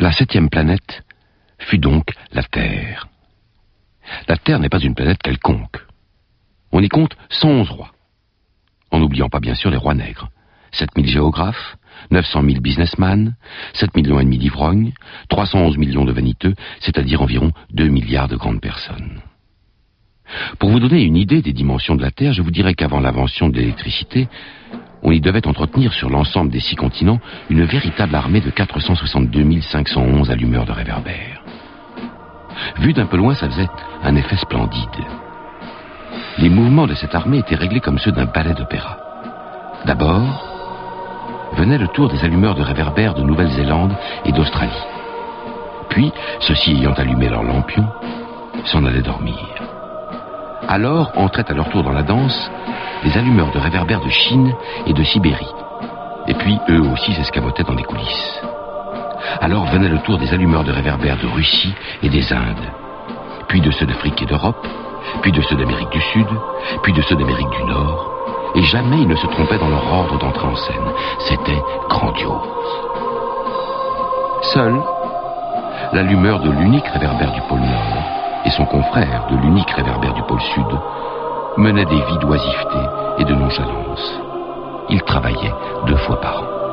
La septième planète fut donc la Terre. La Terre n'est pas une planète quelconque. On y compte 111 rois. En n'oubliant pas bien sûr les rois nègres. 7000 géographes, 900 000 businessmen, 7 millions et demi d'ivrognes, 311 millions de vaniteux, c'est-à-dire environ 2 milliards de grandes personnes. Pour vous donner une idée des dimensions de la Terre, je vous dirais qu'avant l'invention de l'électricité, on y devait entretenir sur l'ensemble des six continents une véritable armée de 462 511 allumeurs de réverbères. Vu d'un peu loin, ça faisait un effet splendide. Les mouvements de cette armée étaient réglés comme ceux d'un ballet d'opéra. D'abord, venait le tour des allumeurs de réverbères de Nouvelle-Zélande et d'Australie. Puis, ceux-ci ayant allumé leurs lampions, s'en allaient dormir. Alors entraient à leur tour dans la danse les allumeurs de réverbères de Chine et de Sibérie. Et puis, eux aussi s'escamotaient dans les coulisses. Alors venait le tour des allumeurs de réverbères de Russie et des Indes, puis de ceux d'Afrique et d'Europe, puis de ceux d'Amérique du Sud, puis de ceux d'Amérique du Nord, et jamais ils ne se trompaient dans leur ordre d'entrée en scène. C'était grandiose. Seul, l'allumeur de l'unique réverbère du pôle Nord et son confrère de l'unique réverbère pôle Sud menaient des vies d'oisiveté et de nonchalance. Ils travaillaient deux fois par an.